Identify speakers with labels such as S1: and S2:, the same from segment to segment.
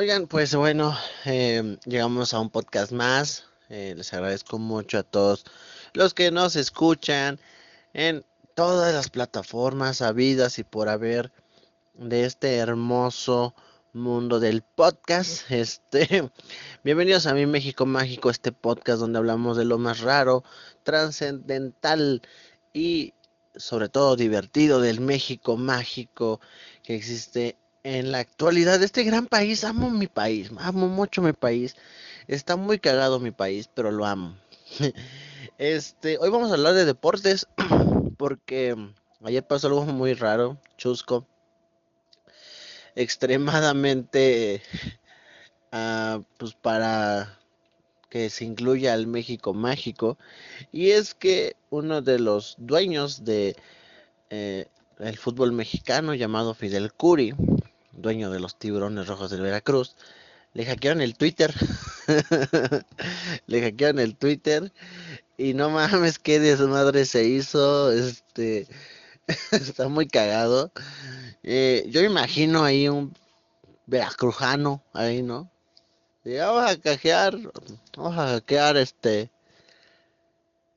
S1: Oigan, pues bueno, eh, llegamos a un podcast más. Eh, les agradezco mucho a todos los que nos escuchan en todas las plataformas habidas y por haber de este hermoso mundo del podcast. Este, bienvenidos a mi México Mágico, este podcast donde hablamos de lo más raro, trascendental y sobre todo divertido del México mágico que existe en la actualidad. Este gran país, amo mi país, amo mucho mi país. Está muy cagado mi país, pero lo amo. Este, hoy vamos a hablar de deportes porque ayer pasó algo muy raro, chusco extremadamente uh, pues para que se incluya al México mágico y es que uno de los dueños de eh, el fútbol mexicano llamado Fidel Curi dueño de los tiburones rojos del Veracruz le hackearon el Twitter le hackearon el Twitter y no mames que de su madre se hizo este está muy cagado eh, yo imagino ahí un veracrujano, ahí, ¿no? Y vamos a cajear, vamos a hackear este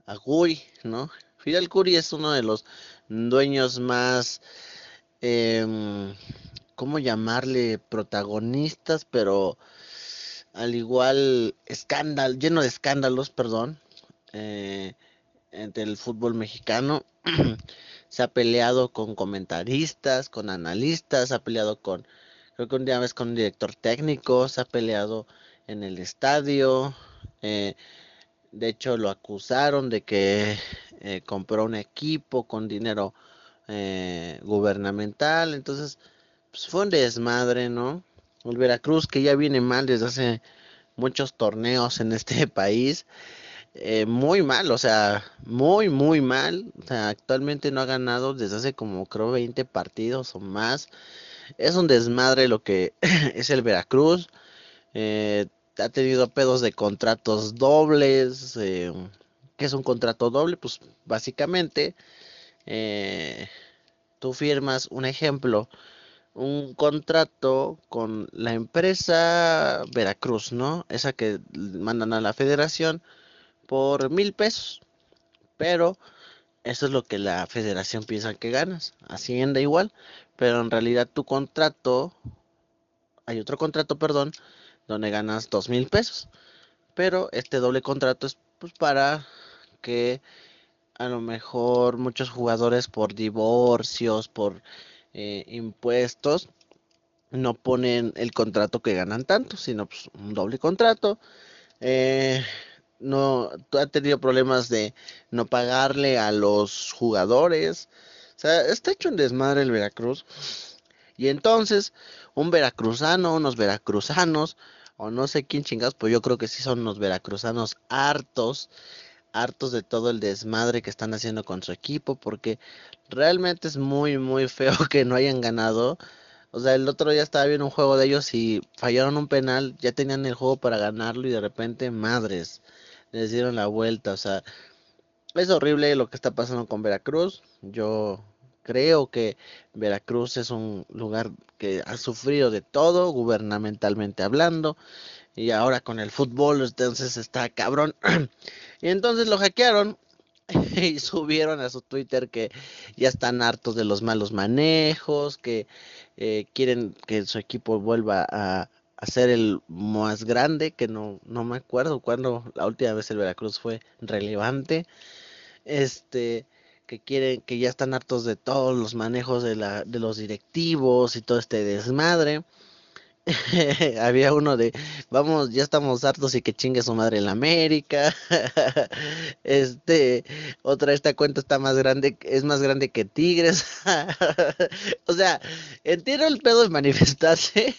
S1: a Curi, ¿no? Fidel Curi es uno de los dueños más, eh, ¿cómo llamarle? Protagonistas, pero al igual escándalo, lleno de escándalos, perdón, eh, entre el fútbol mexicano. se ha peleado con comentaristas, con analistas, ha peleado con, creo que un día vez con un director técnico, se ha peleado en el estadio. Eh, de hecho, lo acusaron de que eh, compró un equipo con dinero eh, gubernamental. Entonces, pues fue un desmadre, ¿no? El Veracruz, que ya viene mal desde hace muchos torneos en este país. Eh, muy mal, o sea, muy, muy mal. Actualmente no ha ganado desde hace como creo 20 partidos o más. Es un desmadre lo que es el Veracruz. Eh, ha tenido pedos de contratos dobles. Eh, ¿Qué es un contrato doble? Pues básicamente tú firmas un ejemplo un contrato con la empresa Veracruz, ¿no? Esa que mandan a la federación por mil pesos. Pero eso es lo que la federación piensa que ganas. Hacienda igual. Pero en realidad tu contrato, hay otro contrato, perdón, donde ganas dos mil pesos. Pero este doble contrato es pues, para que a lo mejor muchos jugadores por divorcios, por eh, impuestos, no ponen el contrato que ganan tanto, sino pues, un doble contrato. Eh, no ha tenido problemas de no pagarle a los jugadores. O sea, está hecho un desmadre el Veracruz. Y entonces, un veracruzano, unos veracruzanos, o no sé quién chingados, pues yo creo que sí son unos veracruzanos hartos, hartos de todo el desmadre que están haciendo con su equipo, porque realmente es muy, muy feo que no hayan ganado. O sea, el otro día estaba viendo un juego de ellos y fallaron un penal, ya tenían el juego para ganarlo y de repente, madres les dieron la vuelta. O sea, es horrible lo que está pasando con Veracruz. Yo creo que Veracruz es un lugar que ha sufrido de todo, gubernamentalmente hablando. Y ahora con el fútbol, entonces está cabrón. y entonces lo hackearon y subieron a su Twitter que ya están hartos de los malos manejos, que eh, quieren que su equipo vuelva a, hacer el más grande, que no, no me acuerdo cuándo la última vez el Veracruz fue relevante. Este, que quieren, que ya están hartos de todos los manejos de, la, de los directivos y todo este desmadre. había uno de vamos, ya estamos hartos y que chingue su madre en la América. este, otra esta cuenta está más grande, es más grande que Tigres. o sea, entiendo el pedo de manifestarse,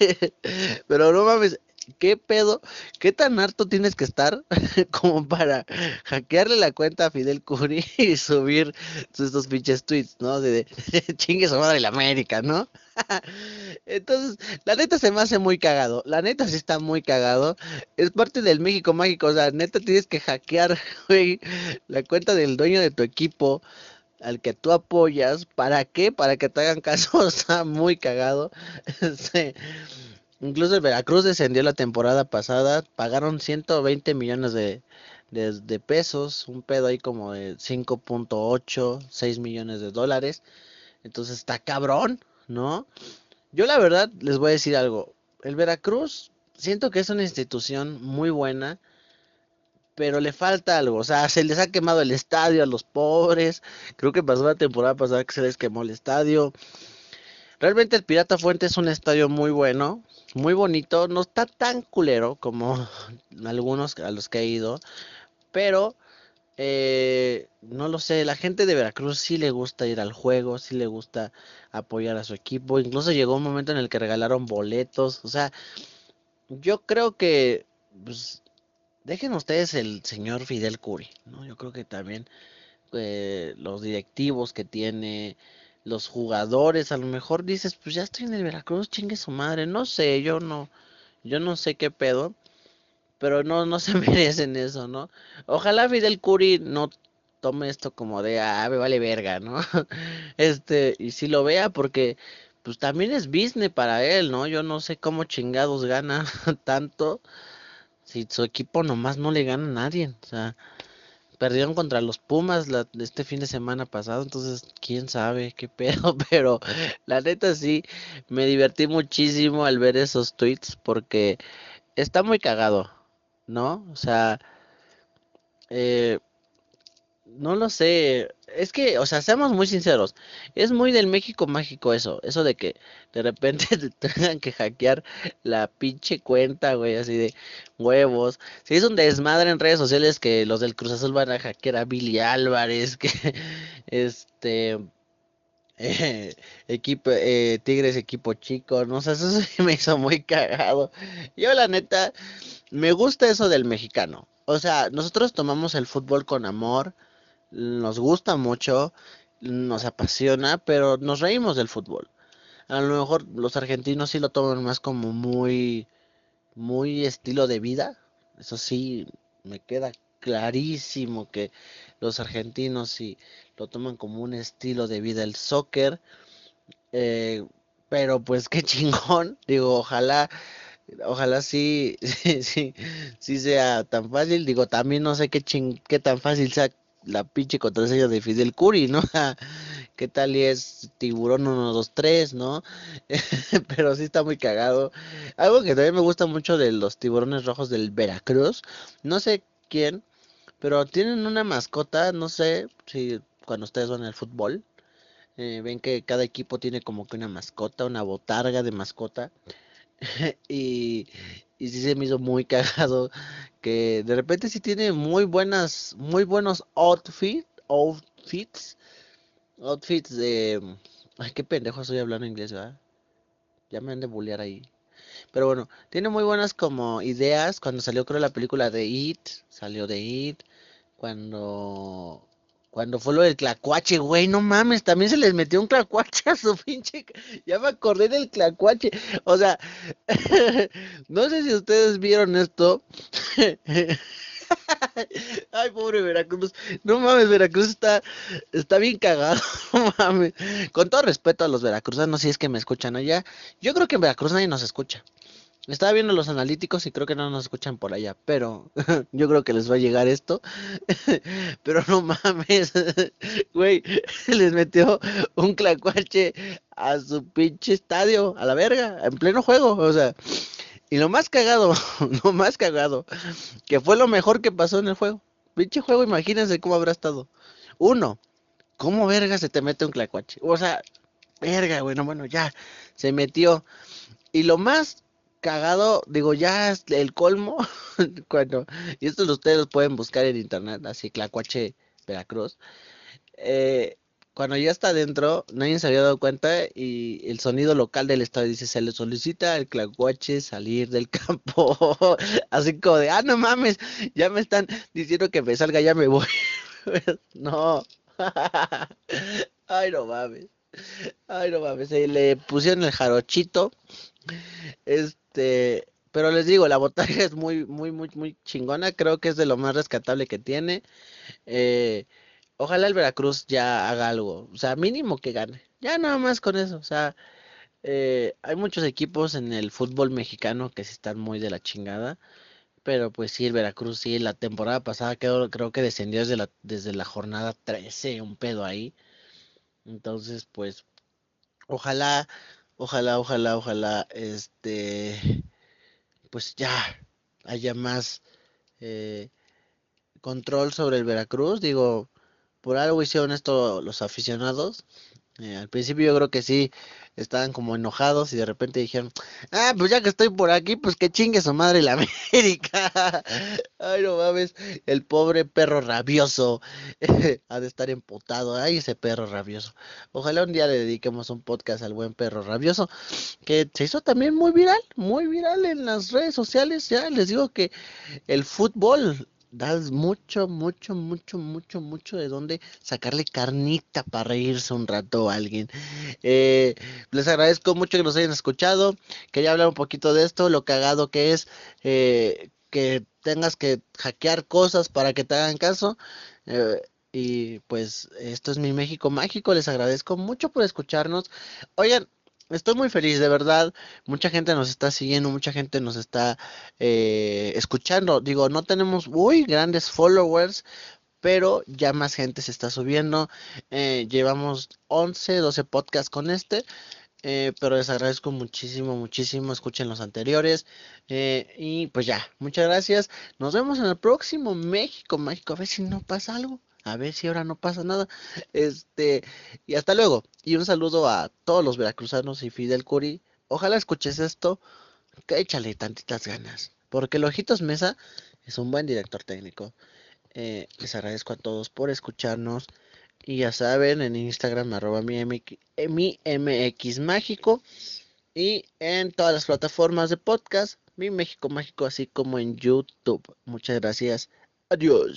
S1: pero no mames, ¿Qué pedo? ¿Qué tan harto tienes que estar como para hackearle la cuenta a Fidel Curi y subir estos pinches tweets, ¿no? De, chingue su madre la América, ¿no? Entonces, la neta se me hace muy cagado. La neta sí está muy cagado. Es parte del México mágico. O sea, neta tienes que hackear, güey, la cuenta del dueño de tu equipo al que tú apoyas. ¿Para qué? Para que te hagan caso. Está muy cagado. Sí. Incluso el Veracruz descendió la temporada pasada, pagaron 120 millones de, de, pesos, un pedo ahí como de 5.8, 6 millones de dólares. Entonces está cabrón, ¿no? Yo la verdad les voy a decir algo. El Veracruz siento que es una institución muy buena, pero le falta algo. O sea, se les ha quemado el estadio a los pobres. Creo que pasó la temporada pasada que se les quemó el estadio. Realmente el Pirata Fuente es un estadio muy bueno, muy bonito, no está tan culero como algunos a los que he ido, pero eh, no lo sé, la gente de Veracruz sí le gusta ir al juego, sí le gusta apoyar a su equipo, incluso llegó un momento en el que regalaron boletos, o sea, yo creo que, pues, dejen ustedes el señor Fidel Curi, ¿no? Yo creo que también eh, los directivos que tiene, los jugadores, a lo mejor dices, pues ya estoy en el Veracruz, chingue su madre, no sé, yo no, yo no sé qué pedo, pero no, no se merecen eso, ¿no? Ojalá Fidel Curi no tome esto como de, ah, me vale verga, ¿no? Este, y si lo vea, porque pues también es business para él, ¿no? Yo no sé cómo chingados gana tanto si su equipo nomás no le gana a nadie, o sea, perdieron contra los Pumas este fin de semana pasado, entonces quién sabe qué pedo, pero la neta sí, me divertí muchísimo al ver esos tweets porque está muy cagado, ¿no? O sea, eh, no lo sé. Es que, o sea, seamos muy sinceros. Es muy del México mágico eso. Eso de que de repente te tengan que hackear la pinche cuenta, güey, así de huevos. Si es un desmadre en redes sociales que los del Cruz Azul van a hackear a Billy Álvarez, que este. Eh, equipo eh, Tigres equipo chico no sé eso sí me hizo muy cagado yo la neta me gusta eso del mexicano o sea nosotros tomamos el fútbol con amor nos gusta mucho, nos apasiona, pero nos reímos del fútbol. A lo mejor los argentinos sí lo toman más como muy, muy estilo de vida. Eso sí, me queda clarísimo que los argentinos sí lo toman como un estilo de vida el soccer. Eh, pero pues qué chingón. Digo, ojalá, ojalá sí, sí, sí, sí sea tan fácil. Digo, también no sé qué, ching, qué tan fácil sea la pinche contraseña de Fidel Curi, ¿no? ¿Qué tal y es tiburón 123, ¿no? Pero sí está muy cagado. Algo que también me gusta mucho de los tiburones rojos del Veracruz, no sé quién, pero tienen una mascota, no sé si cuando ustedes van al fútbol, eh, ven que cada equipo tiene como que una mascota, una botarga de mascota. y, y sí se me hizo muy cagado que de repente sí tiene muy buenas, muy buenos outfits, outfits, outfits de, ay qué pendejo estoy hablando inglés, ¿verdad? Ya me han de bullear ahí. Pero bueno, tiene muy buenas como ideas. Cuando salió creo la película de It, salió de It. Cuando cuando fue lo del clacuache, güey, no mames, también se les metió un clacuache a su pinche. Ya me acordé del clacuache. O sea, no sé si ustedes vieron esto. Ay, pobre Veracruz. No mames, Veracruz está, está bien cagado. No mames. Con todo respeto a los veracruzanos, si es que me escuchan allá. Yo creo que en Veracruz nadie nos escucha. Estaba viendo los analíticos y creo que no nos escuchan por allá, pero yo creo que les va a llegar esto. pero no mames, güey, les metió un clacuache a su pinche estadio, a la verga, en pleno juego, o sea. Y lo más cagado, lo más cagado, que fue lo mejor que pasó en el juego. Pinche juego, imagínense cómo habrá estado. Uno, ¿cómo verga se te mete un clacuache? O sea, verga, bueno, bueno, ya, se metió. Y lo más cagado, digo, ya el colmo, cuando, y esto ustedes los pueden buscar en internet, así, Clacuache, Veracruz, eh, cuando ya está adentro, nadie se había dado cuenta y el sonido local del estadio dice, se le solicita al Clacuache salir del campo, así como de, ah, no mames, ya me están diciendo que me salga, ya me voy, no, ay, no mames. Ay, no mames, le pusieron el jarochito. Este, pero les digo, la botarga es muy, muy, muy, muy chingona. Creo que es de lo más rescatable que tiene. Eh, ojalá el Veracruz ya haga algo. O sea, mínimo que gane. Ya nada más con eso. O sea, Eh, hay muchos equipos en el fútbol mexicano que sí están muy de la chingada. Pero pues sí, el Veracruz sí, la temporada pasada creo, creo que descendió desde la, desde la jornada 13, un pedo ahí. Entonces, pues, ojalá, ojalá, ojalá, ojalá, este, pues ya haya más eh, control sobre el Veracruz. Digo, por algo hicieron esto los aficionados. Eh, al principio yo creo que sí estaban como enojados y de repente dijeron, ah, pues ya que estoy por aquí, pues que chingue su madre la América. Ay, no mames, el pobre perro rabioso ha de estar emputado. Ay, ese perro rabioso. Ojalá un día le dediquemos un podcast al buen perro rabioso, que se hizo también muy viral, muy viral en las redes sociales. Ya les digo que el fútbol das mucho, mucho, mucho, mucho, mucho de dónde sacarle carnita para reírse un rato a alguien. Eh, les agradezco mucho que nos hayan escuchado. Quería hablar un poquito de esto, lo cagado que es eh, que tengas que hackear cosas para que te hagan caso. Eh, y pues esto es mi México mágico. Les agradezco mucho por escucharnos. Oigan, Estoy muy feliz, de verdad. Mucha gente nos está siguiendo, mucha gente nos está eh, escuchando. Digo, no tenemos muy grandes followers, pero ya más gente se está subiendo. Eh, llevamos 11, 12 podcasts con este. eh, pero les agradezco muchísimo, muchísimo. Escuchen los anteriores. eh, y pues ya, muchas gracias. Nos vemos en el próximo México Mágico. A ver si no pasa algo. A ver si ahora no pasa nada. Este, y hasta luego. Y un saludo a todos los veracruzanos y Fidel Curi. Ojalá escuches esto, que échale tantitas ganas. Porque el Ojitos Mesa es un buen director técnico. Eh, les agradezco a todos por escucharnos. Y ya saben, en Instagram arroba mi, mi MX Mágico. Y en todas las plataformas de podcast, mi México Mágico, así como en YouTube. Muchas gracias. Adiós.